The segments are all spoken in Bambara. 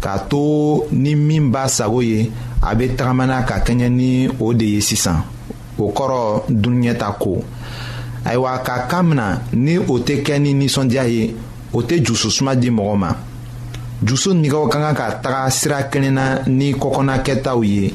k'a to ni min b'a sago ye a bɛ tagamana ka kɛɲɛ ni o de ye sisan o kɔrɔ dunuɲɛta ko ayiwa ka kan mina ni o tɛ kɛ ni nisɔndiya ye o tɛ jususuma di mɔgɔ ma jusu nigɛw ka kan ka taga sira kelen na ni kɔkɔna kɛtaw ye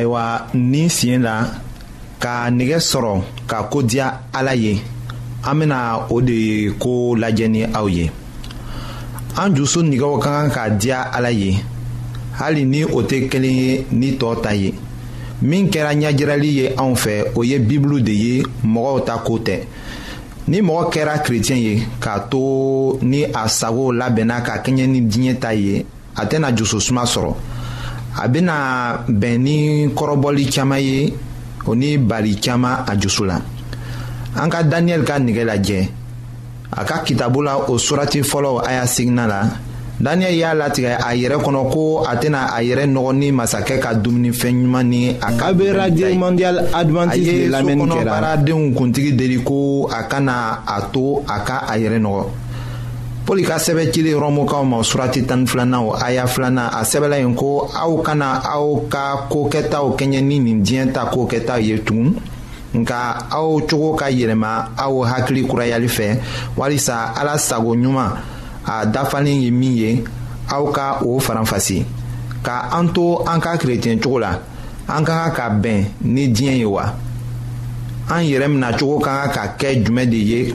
ayiwa nin siɲɛ la ka nɛgɛ sɔrɔ ka ko diya ala ye an bɛna o de ko lajɛ ni aw ye. an dusu nɛgɛw ka kan k'a diya ala ye hali ni o tɛ kelen ye ni tɔw ta ye min kɛra ɲɛjirali ye anw fɛ o ye bibulu de ye mɔgɔw ta ko tɛ ni mɔgɔ kɛra kerecɛn ye k'a to ni a sago labɛnna ka kɛɲɛ ni diɲɛ ta ye a tɛna dususuma sɔrɔ a bɛna bɛn ni kɔrɔbɔli caman ye o ni bari caman a dusu la an ka daniyɛli ka nɛgɛ lajɛ a ka kitabu la o surati fɔlɔ a y'a sigina la daniel y'a latigɛ a yɛrɛ kɔnɔ ko a tɛna a yɛrɛ nɔgɔ ni masakɛ ka dumunifɛn ɲuman ni a ka bɛ radio mondial adventiste de lamɛnni kɛra a ye sokɔnɔbaaradenw kuntigi deli ko a kana a to a ka a yɛrɛ nɔgɔ pɔli ka sɛbɛn cili rɔmukaw ma surati tan ni filanan o aya filanan a sɛbɛla yen ko aw kana aw ka ko kɛtaw kɛɲɛ ni nin diɲɛ ta ko kɛtaw ye tugun nka aw cogo ka yɛlɛma aw hakili kurayali fɛ walisa ala sago ɲuman a dafalen ye min ye aw ka o faranfasi ka an to an ka kerecɛn cogo la an ka kan ka bɛn ni diɲɛ ye wa an yɛrɛ minɛ cogo ka kan ka kɛ jumɛn de ye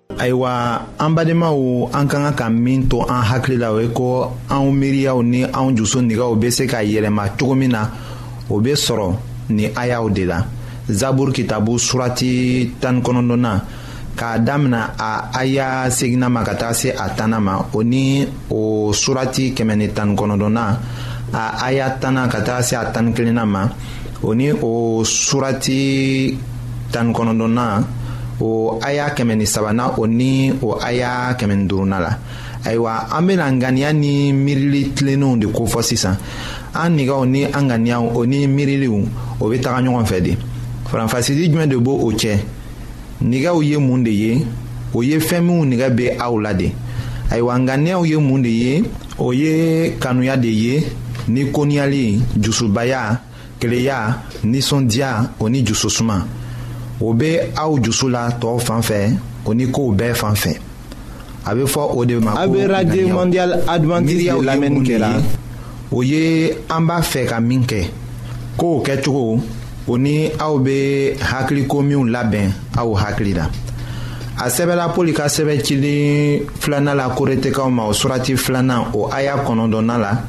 ayiwa an badenmaw an ka kan ka min to an hakili la o ye ko anw miiriyaw ni anw dusu nɛgɛw bɛ se ka yɛlɛma cogo min na o bɛ sɔrɔ ni ayaw de la zaburu kitabu surati tan kɔnɔntɔnnan k'a damina a aya seginna ma ka taa se a tanna ma o ni o surati kɛmɛ ni tan kɔnɔntɔnnan a aya tanna ka taa se a tan ni kelenna ma o ni o surati tan ni kɔnɔntɔnnan o aya kɛmɛ ni sabanan o ni o aya kɛmɛ ni duurunan la ayiwa an bɛna ŋaniya ni miirili tilennenw de kofɔ sisan an nɛgɛw ni an ŋaniyaw o ni miiriliw o bɛ taga ɲɔgɔn fɛ de faranfasili jumɛn de b'o o cɛ nigɛw ye mun de ye o ye fɛn minnu nigɛ bɛ aw la de ayiwa ŋaniyaw ye mun de ye o ye kanuya de ye ni koniyali jusubaya keleya nisɔndiya o ni jususuma o bɛ aw jusu la tɔw fan fɛ o ni kow bɛɛ fan fɛ a bɛ fɔ o de ma ko aberaje mondial adventiste de lamɛnni kɛra o ye an b'a fɛ ka min kɛ k'o kɛcogo o ni aw bɛ hakiliko minw labɛn aw hakili la a sɛbɛla poli ka sɛbɛn cilen filanan la koretekaw ma o surati filanan o aya kɔnɔntɔnnan la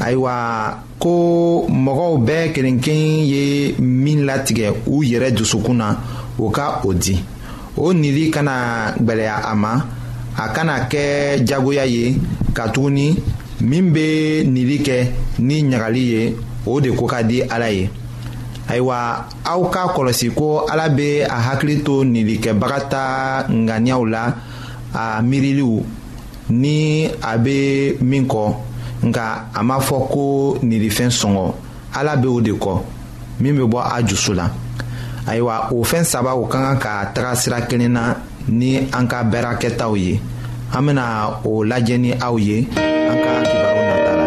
ayiwa ko mɔgɔw bɛɛ kelenken ye min latigɛ u yɛrɛ dusukun na o ka o di o nili kana gwɛlɛya a ma a kana kɛ jagoya ye katuguni min bɛ nili kɛ ni ɲagali ye o de ko ka di ala ye ayiwa aw k'a kɔlɔsi ko ala bɛ a hakili to nilikɛbaga ta ŋaniyaw la a miiriliw ni a bɛ min kɔ nka a ma fɔ ko nirifɛn sɔngɔ ala bɛ o de kɔ min bɛ bɔ a jusu la ayiwa o fɛn saba o ka kan ka taga sira kelen na ni an ka baarakɛtaw ye an bɛna o lajɛ ni aw ye an ka kibaru nata la.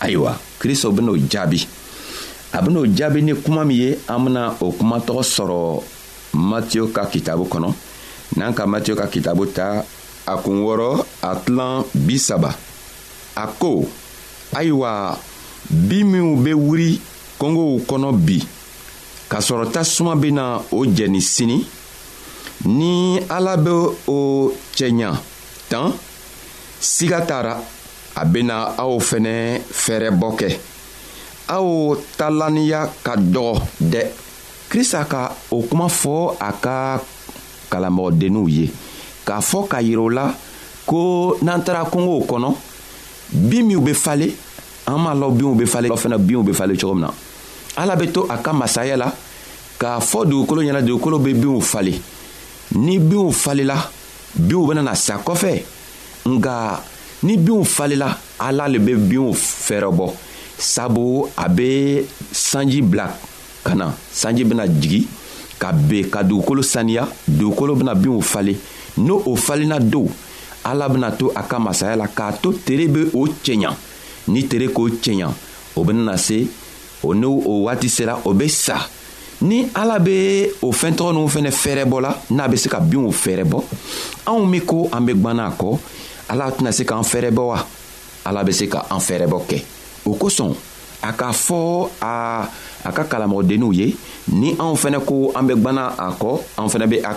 ayiwa kristo ben'o jaabi a ben'o jaabi ni kuma min ye an bena o kuma tɔgɔ sɔrɔ matiyo ka kitabu kɔnɔ n'an ka matiyo ka kitabu ta a kun wɔrɔ a tilan bi saba a ko ayiwa bin minw be wuri kɔngow kɔnɔ bi k'a sɔrɔ tasuma bena o jɛni sini ni ala be o cɛɲa tan siga t'a ra a bena aw fɛnɛ fɛɛrɛbɔ kɛ aw talaniya ka dɔgɔ dɛ krista ka o kuma fɔ a ka kalamɔgɔdenninw ye k'a fɔ ka yirɛ la ko n'an taara kungow kɔnɔ bin minw be fale an m'a lɔ binw be fale fɛnɛ binw be fale cogo min na ala be to a ka masaya la k'a fɔ dugukolo ɲɛna dugukolo be binw fale ni binw falela binw benana sa kɔfɛ nka ni binw falela ala le bɛ binw fɛɛrɛbɔ sabu a bɛ sanji bila ka na sanji bɛna jigi ka ben ka dugukolo saniya dugukolo bɛna binw falen n'o o falenna dow ala bɛna to a ka masaya la k'a to tere bɛ o cɛɲa ni tere k'o cɛɲa o bɛna se o n'o o waati sera o bɛ sa ni ala be o fɛn tɔgɔ ninw fɛnɛ fɛɛrɛ bɔ la n'a be se ka bin o fɛɛrɛ bɔ anw min ko an be gwanna a kɔ ala tɛna se k'an fɛɛrɛ bɔ wa ala be se ka an fɛɛrɛ bɔ kɛ o kosɔn a k'a fɔ a a ka kalamɔgɔdenninw ye ni anw fɛnɛ ko an be gwanna a kɔ an fɛnɛ be a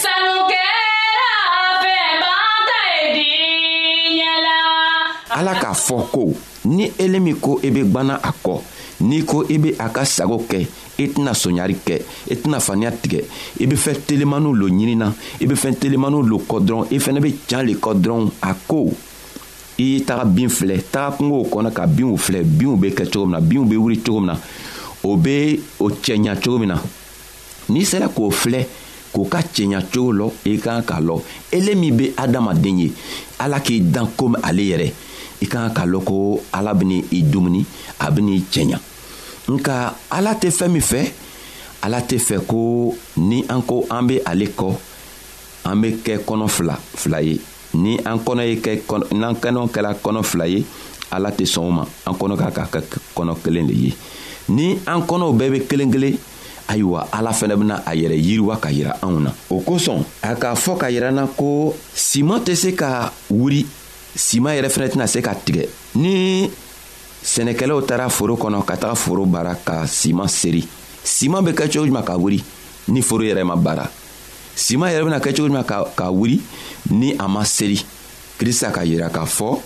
ala k'a fɔ ko ni elemi ko i be gwanna a kɔ n'i ko i be a ka sago kɛ i tɛna soɲari kɛ i tɛna faniya tigɛ i be fɛn telemaniw lo ɲinina i be fɛn telemaniw lo kɔ dɔrɔn i fɛnɛ be can le kɔ dɔrɔn a ko i y'i taga bin filɛ taga kungow kɔnɔ ka binw filɛ binw be kɛ cogo min na binw be wuri cogo min na o be o cɛɲa cogo min na n'i sera k'o filɛ k'o ka cɛɲa cogo lɔ i ka kan k'a lɔ ele min be adamaden ye ala k'i dan komi ale yɛrɛ i ka kan k'a lɔn ko ala beni i dumuni a beni i cɛɲa nka ala tɛ fɛɛn min fɛ ala tɛ fɛ ko ni an ko an be ale kɔ an be kɛ kɔnɔ fila fila ye ni an kɔnɔ ye kɛ n'an kɛnɛw kɛla kɔnɔ fila ye ala tɛ sɔn o ma an kɔnɔ k'a ka kɛ kɔnɔ kelen le ye ni an kɔnɔw bɛɛ be kelen kelen ayiwa ala fɛnɛ bena a yɛrɛ yiriwa ka yira anw na o kosɔn a k'a fɔ ka yira na ko siman tɛ se ka wuri siman yɛrɛ fɛnɛ tɛna se ka tigɛ ni sɛnɛkɛlaw taara foro kɔnɔ ka taga foro baara ka siman seri siman be kɛ cogo juman ka wuri ni foro yɛrɛ ma baara siman yɛrɛ bena kɛ cogo juman ka, ka wuri ni a ma seri krista ka yira k'a fɔ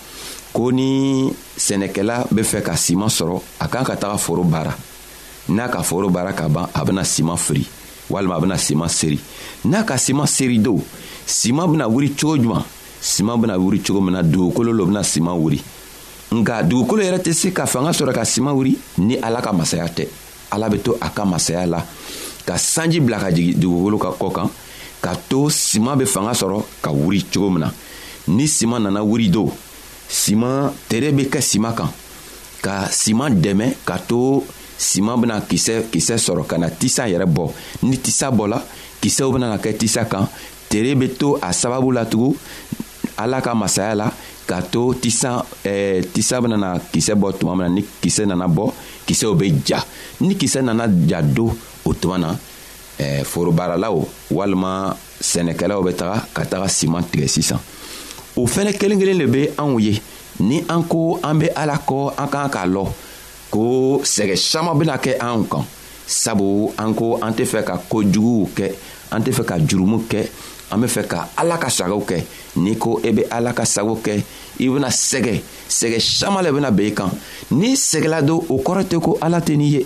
ko ni sɛnɛkɛla be fɛ ka siman sɔrɔ a kan ka taga foro baara n'a ka foro baara ka ban a bɛna siman firi walima a bɛna siman seri n'a ka siman seri don siman bɛna wuli cogo jumɛn siman bɛna wuli cogo min na dugukolo lo bɛna siman wuli nka dugukolo yɛrɛ tɛ se ka fanga sɔrɔ ka siman wuli ni ala ka masaya tɛ ala bɛ to a ka masaya la ka sanji bila ka jigin dugukolo ka kɔ kan ka to siman bɛ fanga sɔrɔ ka wuli cogo min na ni siman nana wuli don siman tere bɛ kɛ siman kan ka siman dɛmɛ ka to siman bena kisɛ kisɛ sɔrɔ ka na tisa yɛrɛ bɔ ni tisa bɔla kisɛw bena ka kɛ tisa kan tere be to a sababu latugun ala ka masaya la k'a to tisa eh, tisa benana kisɛ bɔ tuma min na ni kisɛ nana bɔ kisɛw be ja ni kisɛ nana ja do o tuma na eh, forobaaralaw walima sɛnɛkɛlaw bɛ taga ka taga siman tigɛ sisan o fɛnɛ kelen kelen de bɛ anw ye ni an ko an bɛ ala kɔ an kan k'a lɔ ko sɛgɛ caman bɛna kɛ anw kan sabu an ko an tɛ fɛ ka ko juguw kɛ an tɛ fɛ ka jurumu kɛ an bɛ fɛ ka ala ka sagaw kɛ n'i ko e bɛ ala ka sago kɛ i bɛna sɛgɛ sɛgɛ caman le bɛna bɛn i kan n'i sɛgɛla don o kɔrɔ tɛ ko ala tɛ n'i ye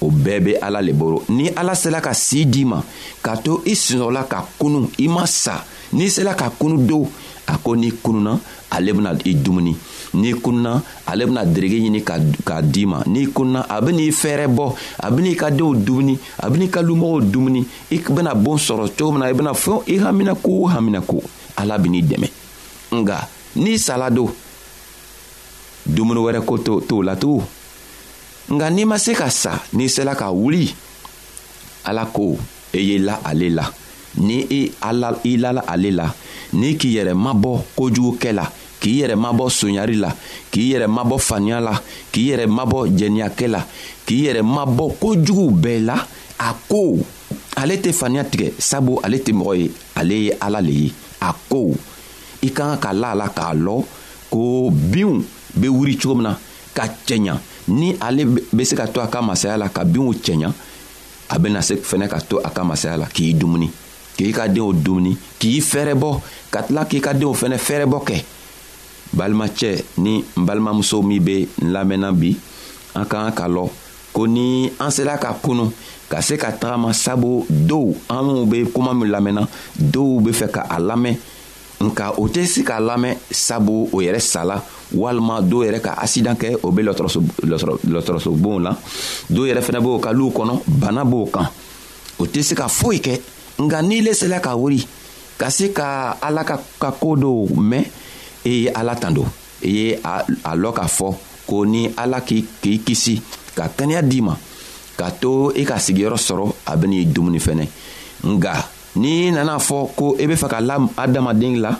o bɛɛ be ala le boro ni ala sela ka sii d'i ma k'a to i sinɔgɔla ka kunu i ma sa n'i sela ka kunu do a ko n'i kununa ale bena i dumuni n'i kununa ale bena derege ɲini k'a d'i ma n'i kununa a ben'i fɛɛrɛ bɔ a ben'i ka denw dumuni a ben'i ka lumɔgɔw dumuni i bena boon sɔrɔ cogo min na i bena fɛn i hamina ko o hamina ko ala ben'i dɛmɛ nga n'i sala do dumuni wɛrɛ ko t'o la tugun nka n'i ma se ka sa n'i sela ka wuli ala ko e ye la ale la ni e ala i lala ale la ni k'i yɛrɛ mabɔ kojugukɛ la k'i yɛrɛ mabɔ sonyari la k'i yɛrɛ mabɔ faniya la k'i yɛrɛ mabɔ jɛniyakɛ la k'i yɛrɛ mabɔ kojuguw bɛɛ la a ko ale tɛ faniya tigɛ sabu ale tɛ mɔgɔ ye ale ye ala le ye a ko i ka kan ka la a la k'a lɔ ko binw bɛ wuli cogo min na ka cɛɲa ni ale bɛ se ka to a ka masaya la ka binw cɛɲa a bɛna se fɛnɛ ka to a ka masaya la k'i dumuni k'i ka denw dumuni k'i fɛɛrɛbɔ ka tila k'i ka denw fɛnɛ fɛɛrɛbɔ kɛ balimacɛ ni n balimamuso min bɛ n lamɛnna bi an ka kan ka lɔ ko ni an sera ka kunu ka se ka tagama sabu dow anw bɛ kuma min lamɛnna dow bɛ fɛ ka a lamɛn nka o tɛ se k'a lamɛn sabu o yɛrɛ sala walima dɔw yɛrɛ ka asidan kɛ o bɛ lɔtɔrɔsobonw na dɔw yɛrɛ fana b'o ka luw kɔnɔ bana b'o kan o tɛ se ka foyi kɛ nka n'i le sela ka wuli ka se ka ala ka ka ko dɔw mɛn e ye ala tan don e ye a lɔ k'a fɔ ko ni ala k'i k'i kisi ka kɛnɛya d'i ma ka to i ka sigiyɔrɔ sɔrɔ a bɛ n'i dumuni fɛnɛ nka n'i nana fɔ ko i e bɛ fɛ ka la adamaden la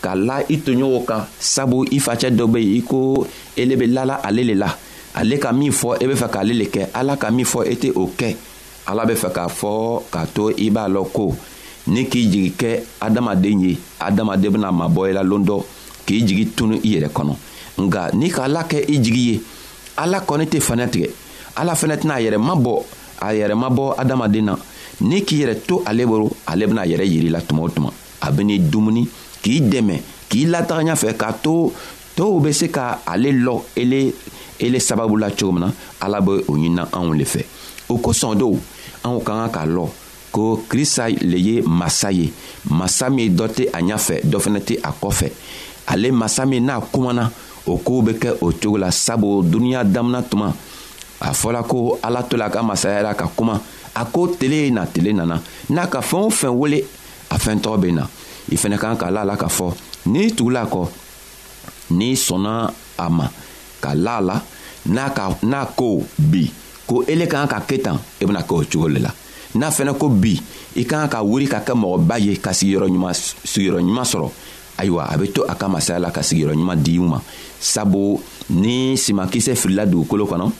ka la i toɲɔgɔnw kan sabu i facɛ dɔ bɛ yen i ko ele bɛ lala ale le la ale ka min fɔ e bɛ fɛ k'ale le kɛ ala ka min fɔ e tɛ o kɛ ala bɛ fɛ k'a fɔ k'a to i b'a lɔ ko ni k'i jigi kɛ adamaden ye adamaden bɛna mabɔ i la lon dɔ k'i jigi tunu i yɛrɛ kɔnɔ nka ni ka ala kɛ i jigi ye ala kɔni tɛ fana tigɛ ala fana tɛna a yɛrɛ mabɔ a yɛrɛ ma bɔ adamaden na ni k'i yɛrɛ to ale bolo ale bɛna a yɛrɛ yiri la tuma o tuma a bɛ n'i dumuni k'i dɛmɛ k'i lataga ɲɛfɛ k'a to tɔw bɛ se ka ale lɔ ele ele sababu la cogo min na ala bɛ o ɲinina anw le fɛ o kosɔn dow anw ka kan k'a lɔ ko krista le ye masa ye masa min dɔ tɛ a ɲɛfɛ dɔ fana tɛ a kɔfɛ ale masa min n'a kumana o kow bɛ kɛ o cogo la sabu duniɲa damina tuma a fɔla ko ala tola a ka masaya la ka kuma a ko tele ye na tele nana n'a ka fɛn o fɛn wele a fɛn tɔgɔ bɛ na i fɛnɛ kan ka la la ka fɔ n'i tugula kɔ n'i sɔnna a ma ka la la n'a ka n'a ko bi ko ele kan ka kɛ tan e bɛna kɛ o cogo le la n'a fɛnɛ ko bi i kan ka wuli ka kɛ mɔgɔba ye ka sigiyɔrɔ ɲuman sigiyɔrɔ ɲuman sɔrɔ ayiwa a bɛ to a ka masaya la ka sigiyɔrɔ ɲuman di u ma sabu ni simakisɛ filila dugukolo kɔnɔ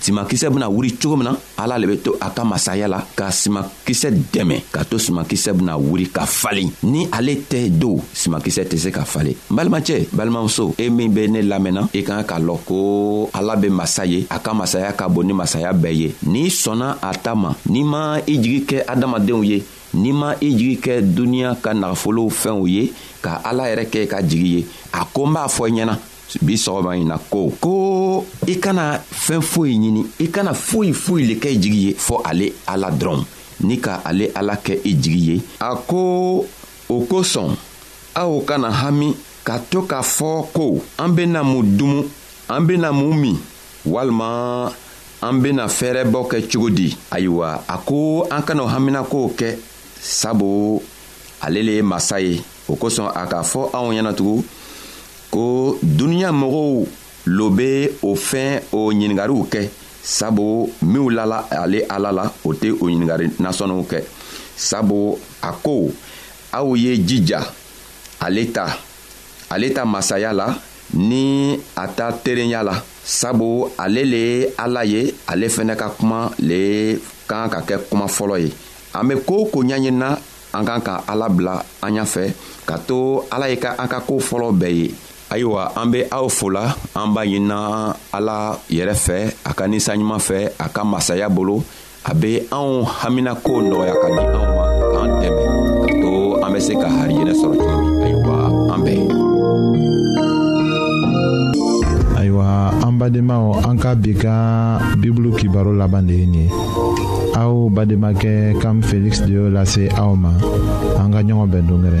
simakisɛ bɛna wuli cogo min na ala le bɛ to a ka masaya la ka simakisɛ dɛmɛ ka to simakisɛ bɛna wuli ka falen ni ale tɛ do simakisɛ tɛ se ka falen balimacɛ balimamuso e min bɛ ne lamɛnna i e kan k'a lɔn ko ala bɛ masa ye a ka masaya ka bon ni masaya bɛɛ ye n'i sɔnna a ta ma n'i ma i jigi kɛ adamadenw ye n'i ma i jigi kɛ duniɲa ka nagafolow fɛnw ye ka ala yɛrɛ kɛ ka jigi ye a ko n b'a fɔ i ɲɛna bi sɔgɔma in na ko ko i kana fɛn foyi ɲini i kana foyi foyi le kɛ jigi ye fɔ ale ala dɔrɔn ni ka ale ala kɛ i jigi ye a ko o kosɔn aw kana hami ka to k'a fɔ ko an bena mun dumu an bena mun min walima an bena fɛɛrɛbɔ kɛ cogo di ayiwa a ko an kan'o haminakow kɛ sabu ale le ye masa ye o kosɔn a k'a fɔ anw ɲɛnatugun ko duniɲa mɔgɔw lo be o fɛn o ɲiningariw kɛ sabu minw lala ale ala la o tɛ o ɲiningari nasɔnniw kɛ sabu a ko aw ye jija ale ta ale ta masaya la ni a ta terenya la sabu ale le ye ala ye ale fɛnɛ ka kuma le kan ka kɛ kuma fɔlɔ ye an be koo ko ɲaɲinina an kan ka ala bila an ɲa fɛ ka to ala ye ka an ka koo fɔlɔ bɛɛ ye ayiwa an be aw fola an b'a ɲinina ala yɛrɛ fɛ a ka ninsanɲuman fɛ a ka masaya bolo a be anw haminakow nɔgɔya ka di anw ma k'an dɛmɛ ka to an be se ka harijɛnɛ sɔrɔ cogo min ayiwa an bɛɛ ayiwa an badenmaw an ka bi ka bibulu kibaro laban de ye nin ye aw bademakɛ kam feliksi de y'o lase aw ma an ka ɲɔgɔn bɛn dongɛrɛ